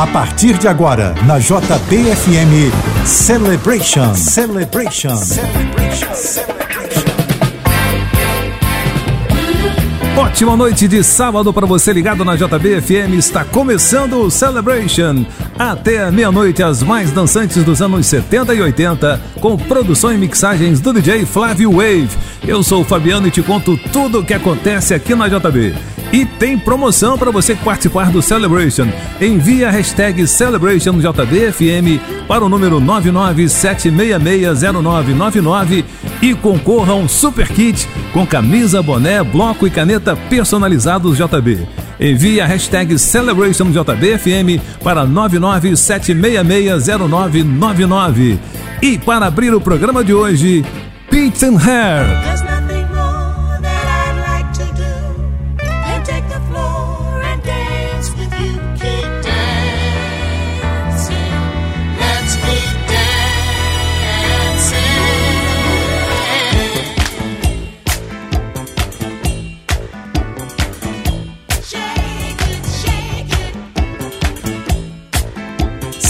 A partir de agora, na JBFM Celebration. Celebration. Celebration. Celebration. Ótima noite de sábado para você ligado na JBFM. Está começando o Celebration. Até meia-noite, as mais dançantes dos anos 70 e 80, com produção e mixagens do DJ Flávio Wave. Eu sou o Fabiano e te conto tudo o que acontece aqui na JB. E tem promoção para você participar do Celebration. Envie a hashtag CelebrationJBFM para o número 997660999 e concorra a um super kit com camisa, boné, bloco e caneta personalizados JB. Envie a hashtag CelebrationJBFM para 997660999. E para abrir o programa de hoje, Pete and Hair.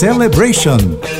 Celebration.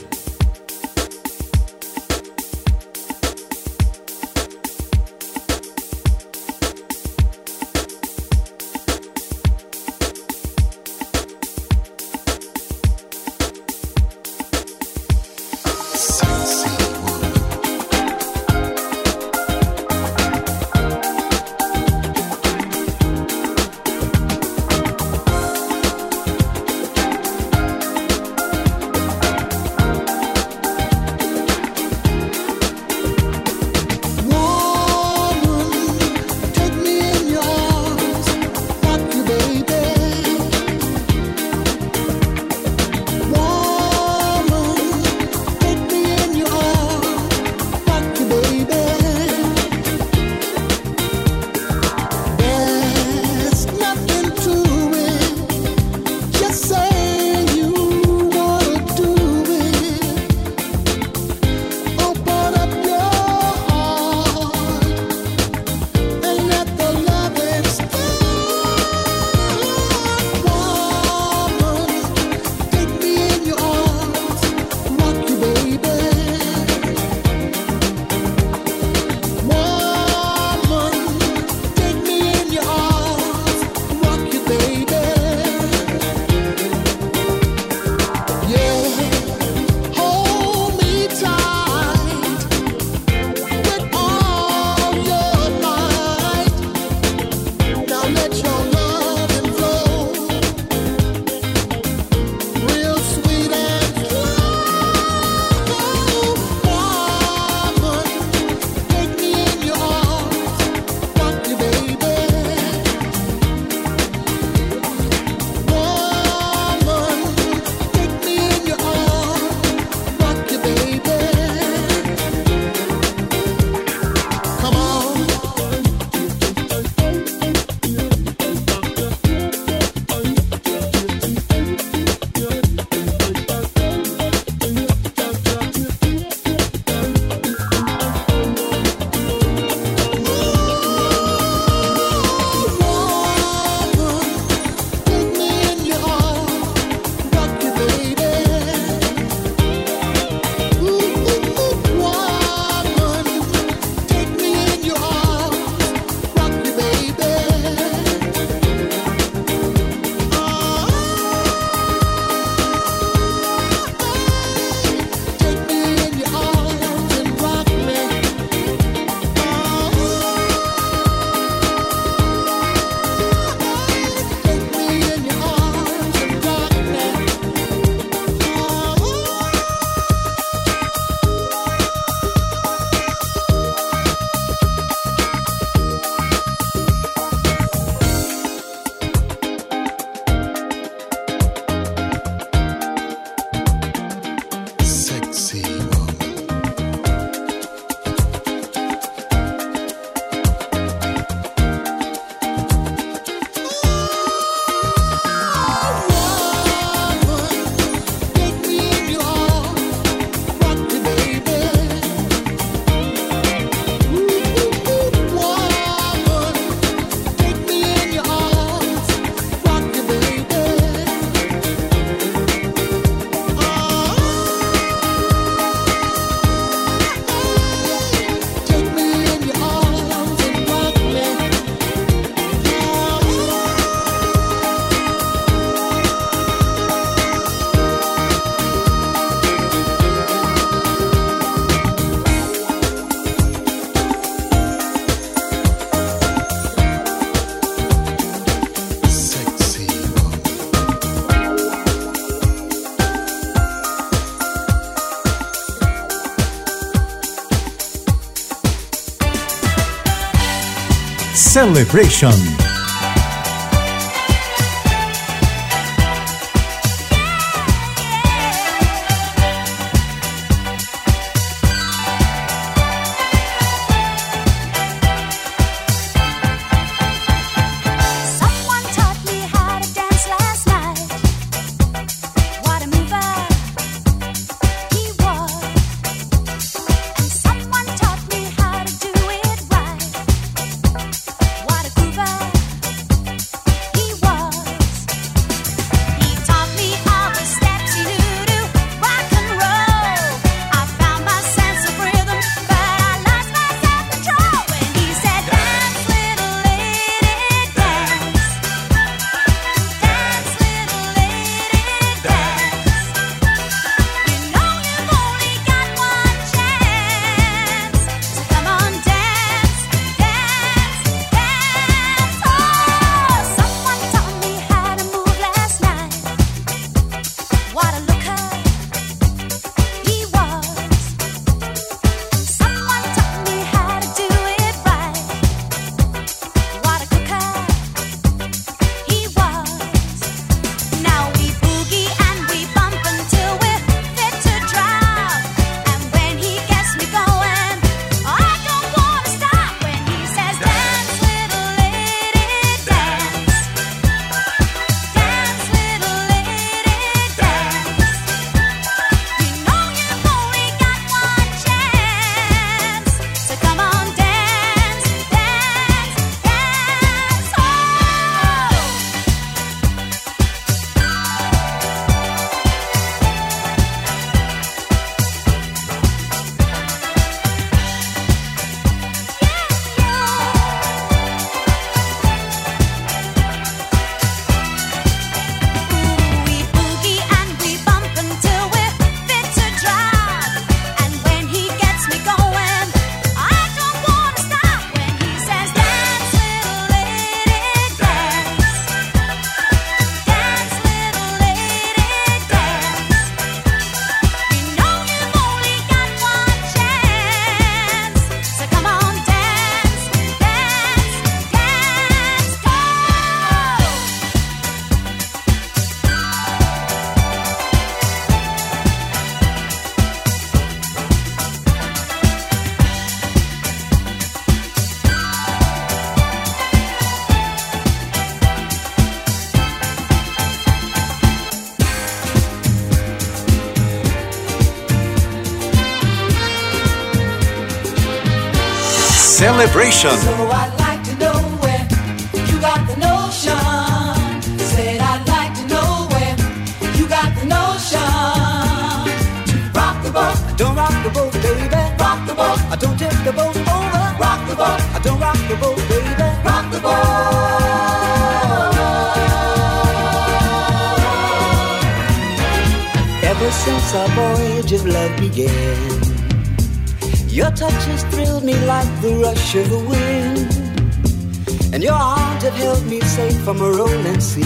Celebration. The notion Said I'd like to know where you got the notion Rock the bus, I don't rock the boat, billy bat, rock the boat, I don't tip the boat over. Rock the boat, I don't rock the boat, baby. Rock the boat. Ever since our voyage of love began. Your touch has thrilled me like the rush of the wind, and your arms have held me safe from a rolling sea.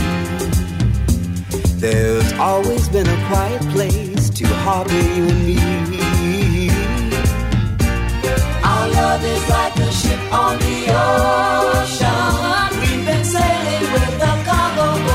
There's always been a quiet place to harbor you and me. Our love is like a ship on the ocean. We've been sailing with a cargo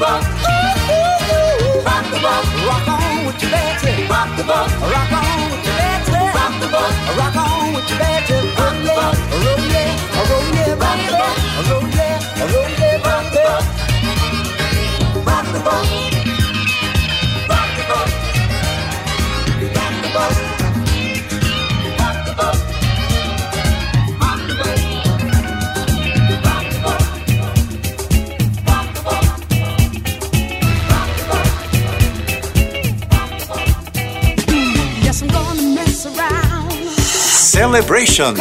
Rock the boat. Rock on with your. Rock the boat. Rock on with your. Rock the boat. Rock on with your the boat. Roll yeah, roll yeah. Roll yeah, roll yeah, the boat. Rock the boat. Celebration.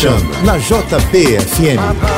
Chama na JBFM.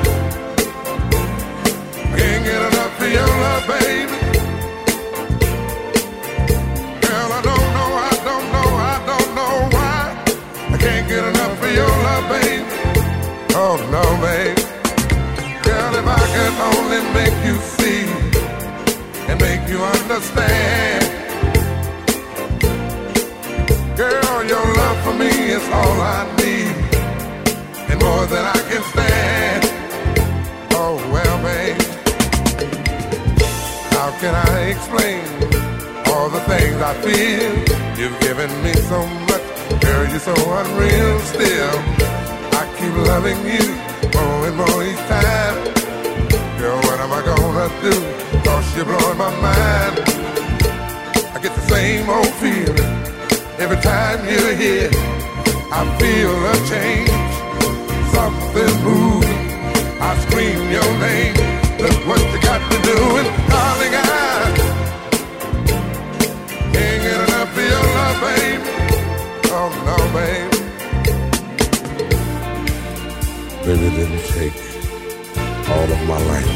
Oh no, babe. Girl, if I could only make you see and make you understand. Girl, your love for me is all I need and more than I can stand. Oh well, babe. How can I explain all the things I feel? You've given me so much, girl. You're so unreal still loving you more and more each time. Girl, what am I gonna do? Cause you're blowing my mind. I get the same old feeling every time you're here. I feel a change, something moving. I scream your name. Look what you got to do, and darling, I can't get enough of your love, babe. Oh no, babe. Baby, it didn't take all of my life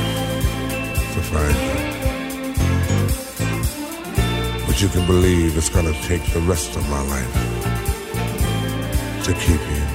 to find you. But you can believe it's gonna take the rest of my life to keep you.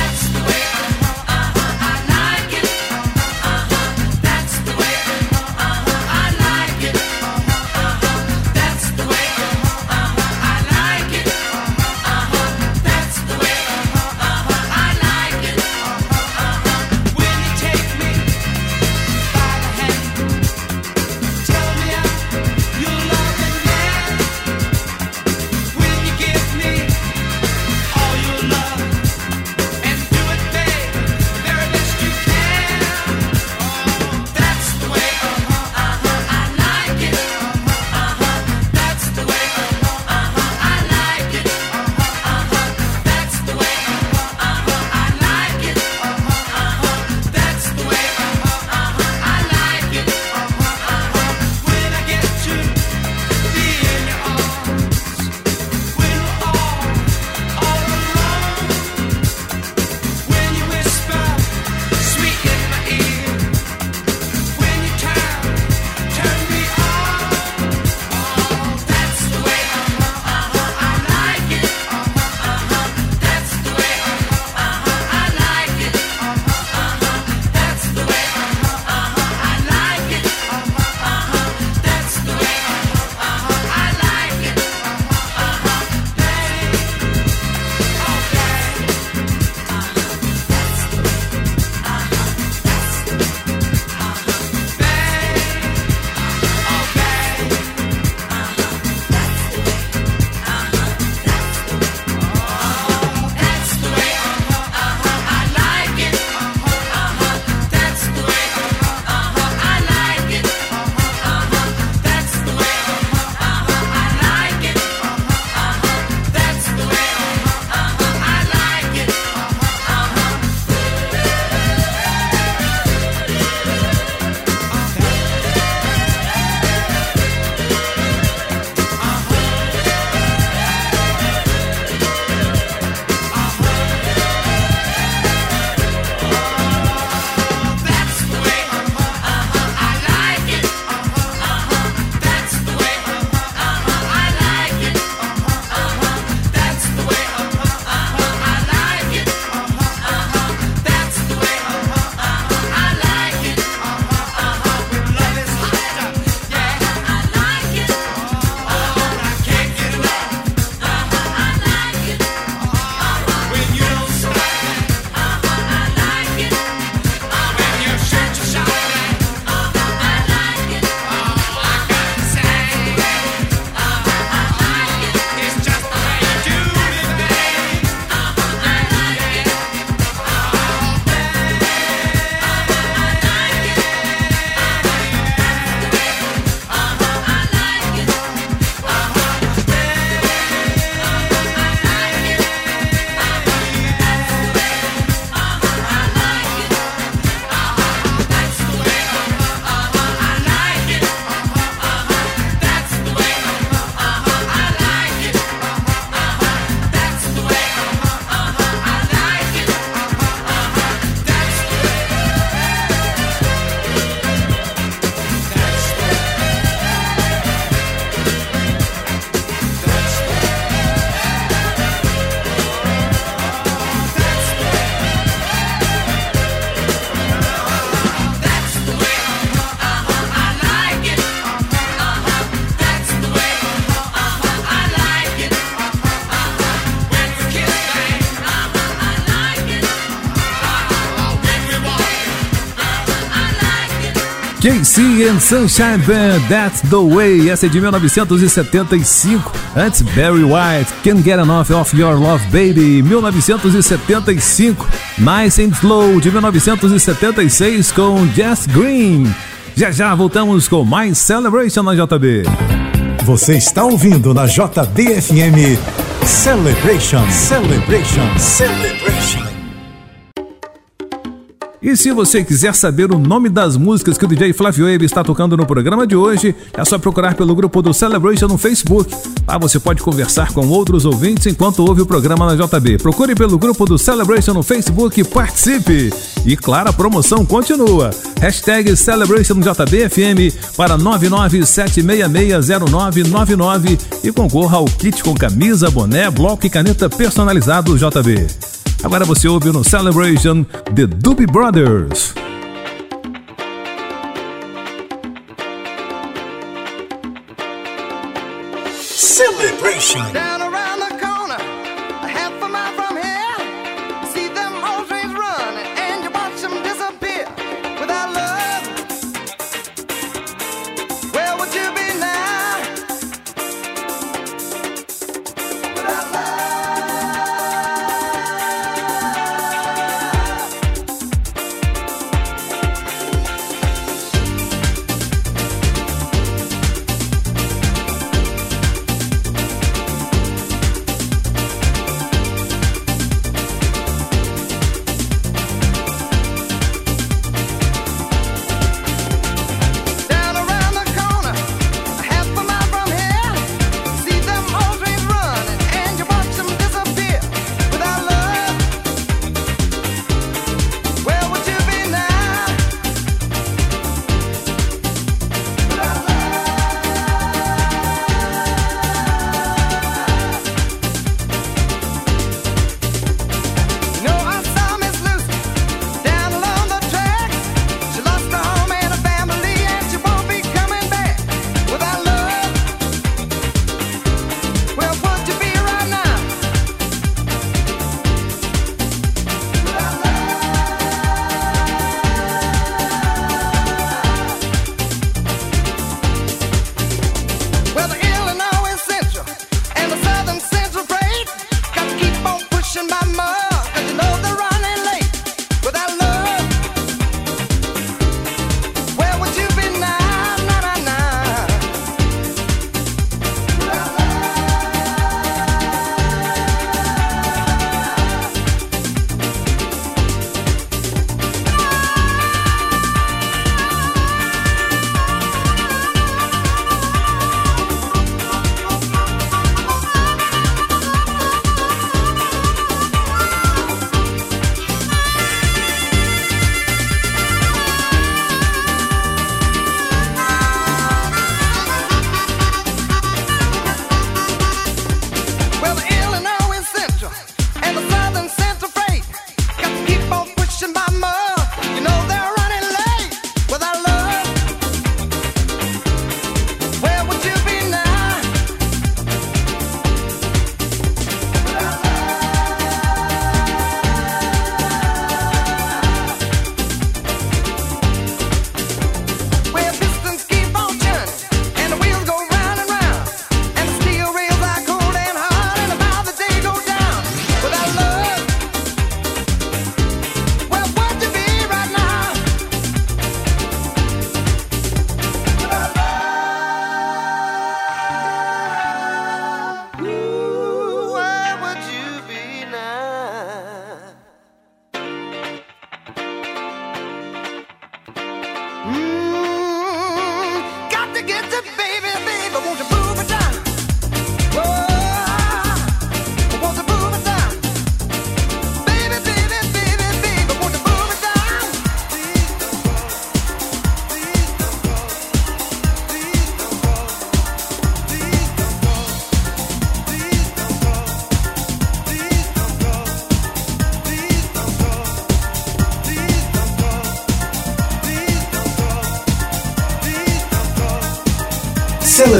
KC and Sunshine Band, That's the Way. Essa é de 1975. Antes, Barry White, Can't Get Enough of Your Love Baby, 1975. Nice and Slow, de 1976, com Jess Green. Já já voltamos com mais Celebration na JB. Você está ouvindo na JBFM Celebration, Celebration, Celebration. E se você quiser saber o nome das músicas que o DJ Flávio Wave está tocando no programa de hoje, é só procurar pelo grupo do Celebration no Facebook. Lá você pode conversar com outros ouvintes enquanto ouve o programa na JB. Procure pelo grupo do Celebration no Facebook e participe! E claro, a promoção continua. Hashtag CelebrationJBFM para 997660999 e concorra ao kit com camisa, boné, bloco e caneta personalizado JB. Agora você ouve no Celebration The Doobie Brothers. Celebration.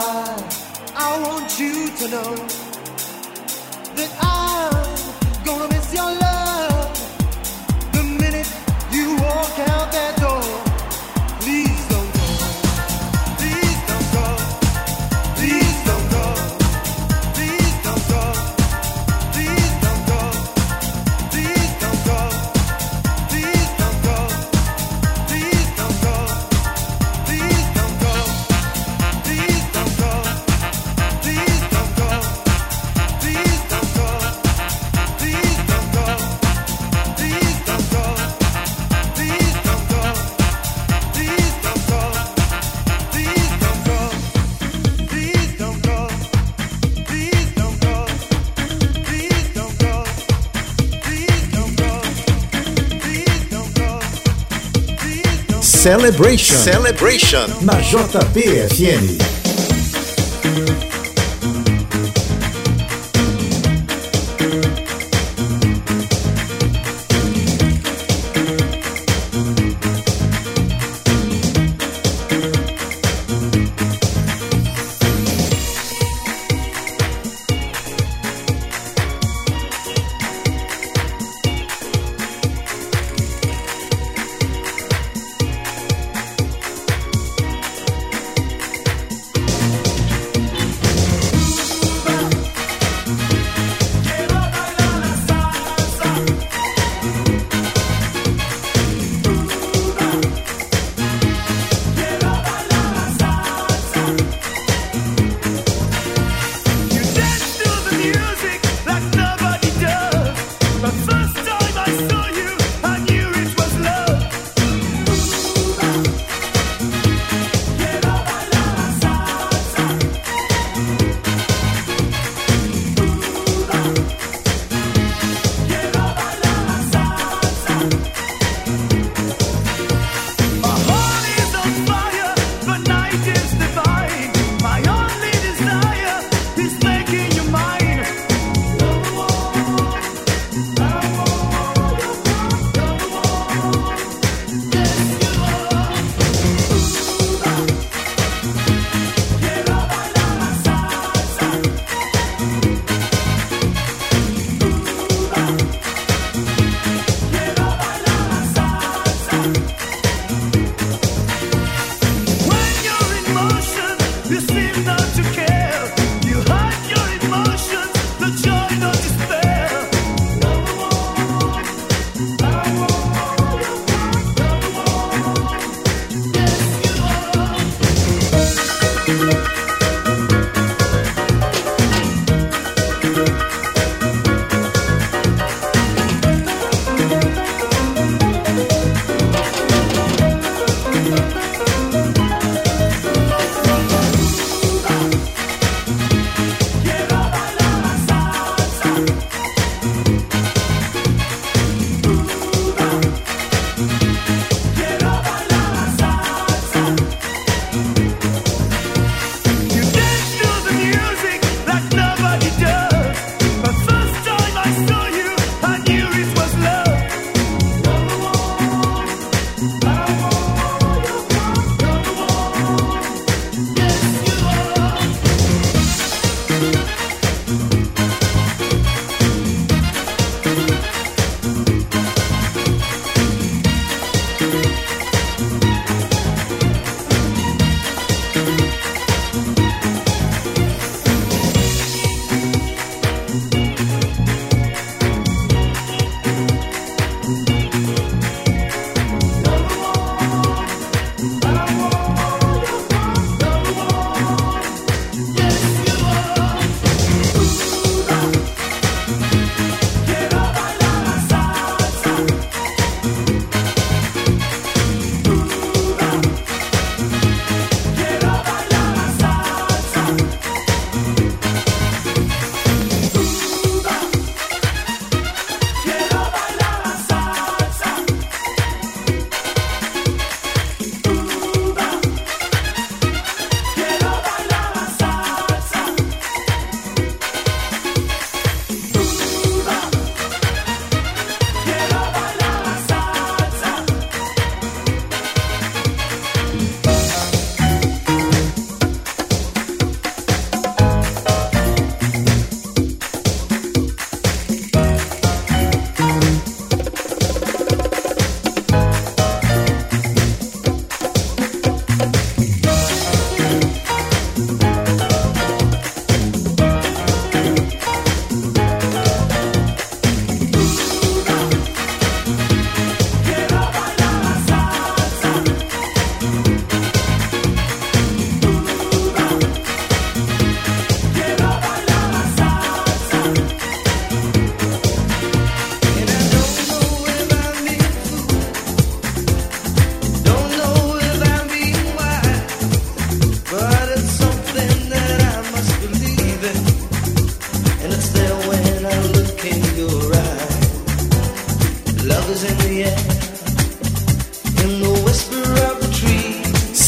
I, I want you to know that I. Celebration. Celebration. Na JPFN.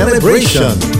Celebration.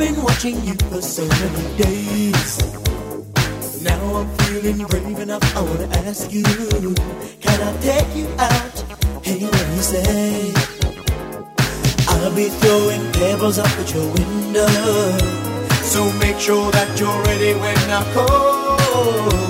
been watching you for so many days. Now I'm feeling brave enough, I wanna ask you, can I take you out? Hey, what do you say? I'll be throwing pebbles up at your window, so make sure that you're ready when I call.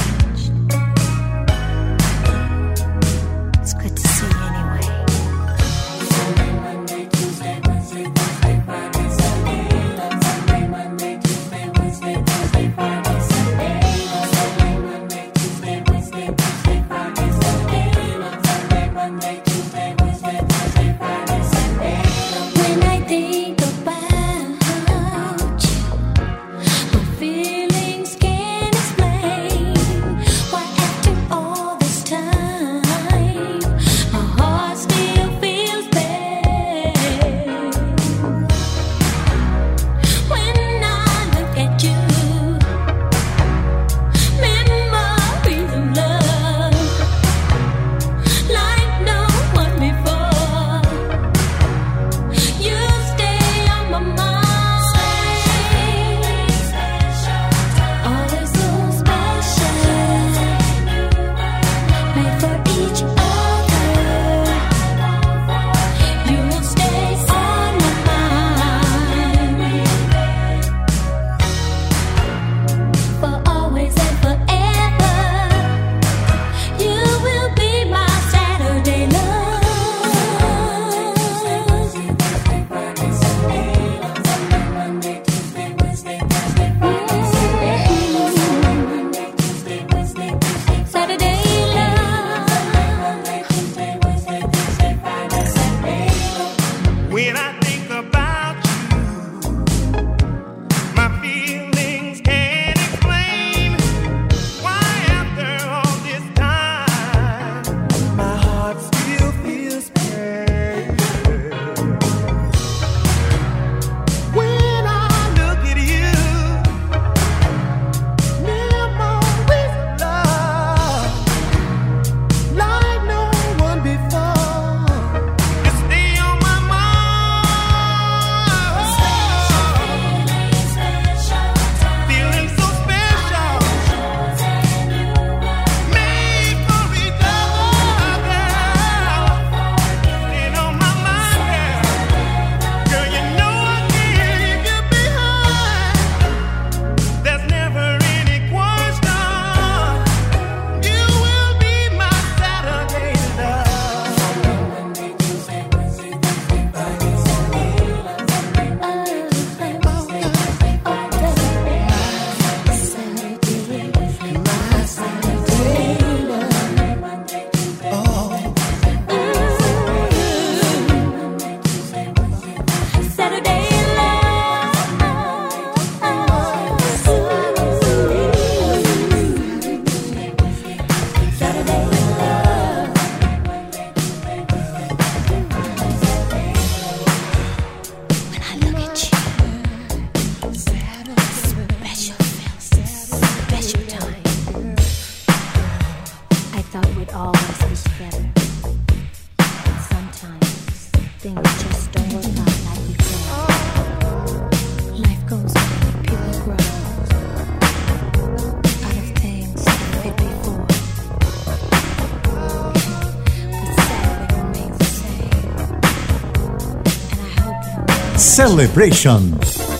Celebration.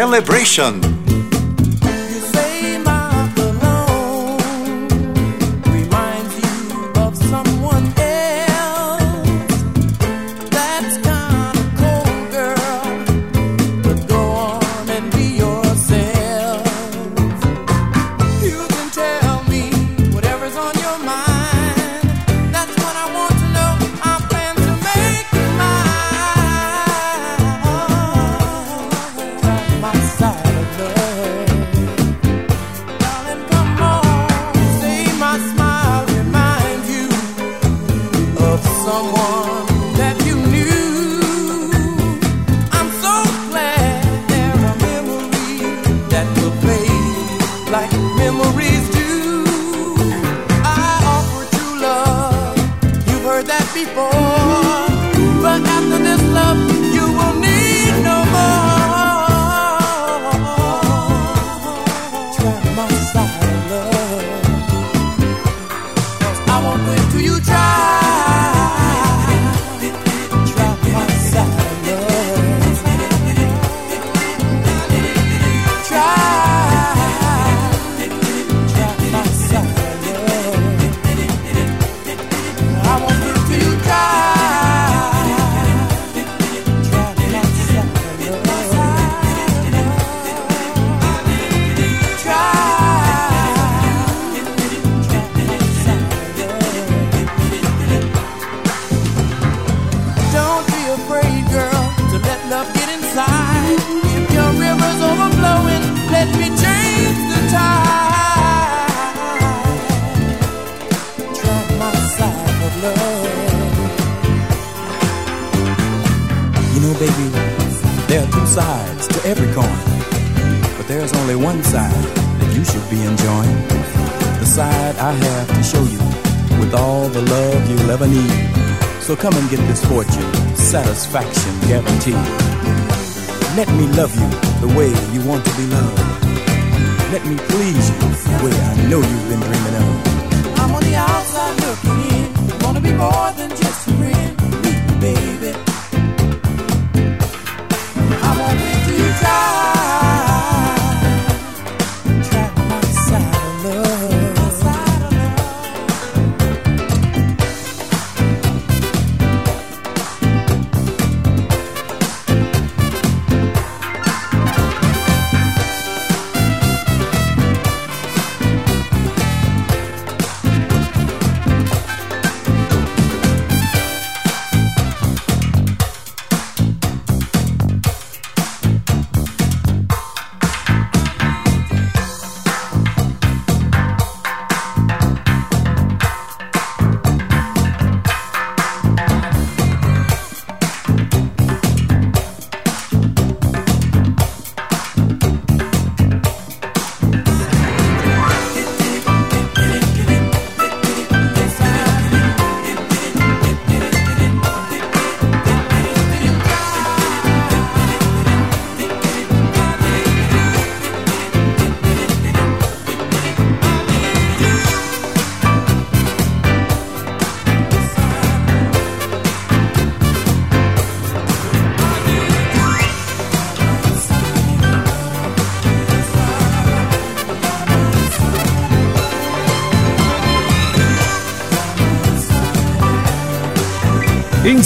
Celebration. So come and get this fortune, satisfaction guaranteed. Let me love you the way you want to be loved. Let me please you the way I know you've been dreaming of. I'm on the outside looking in. Wanna be more than just a friend. Meet me, baby. I want to try.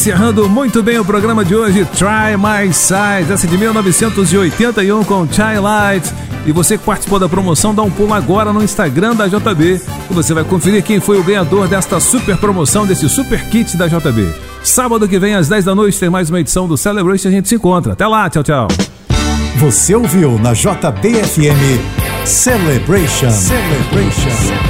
Encerrando muito bem o programa de hoje, Try My Side, essa de 1981 com Chai Light. E você que participou da promoção, dá um pulo agora no Instagram da JB e você vai conferir quem foi o ganhador desta super promoção, desse super kit da JB. Sábado que vem, às 10 da noite, tem mais uma edição do Celebration. A gente se encontra. Até lá, tchau, tchau. Você ouviu na JBFM Celebration. Celebration.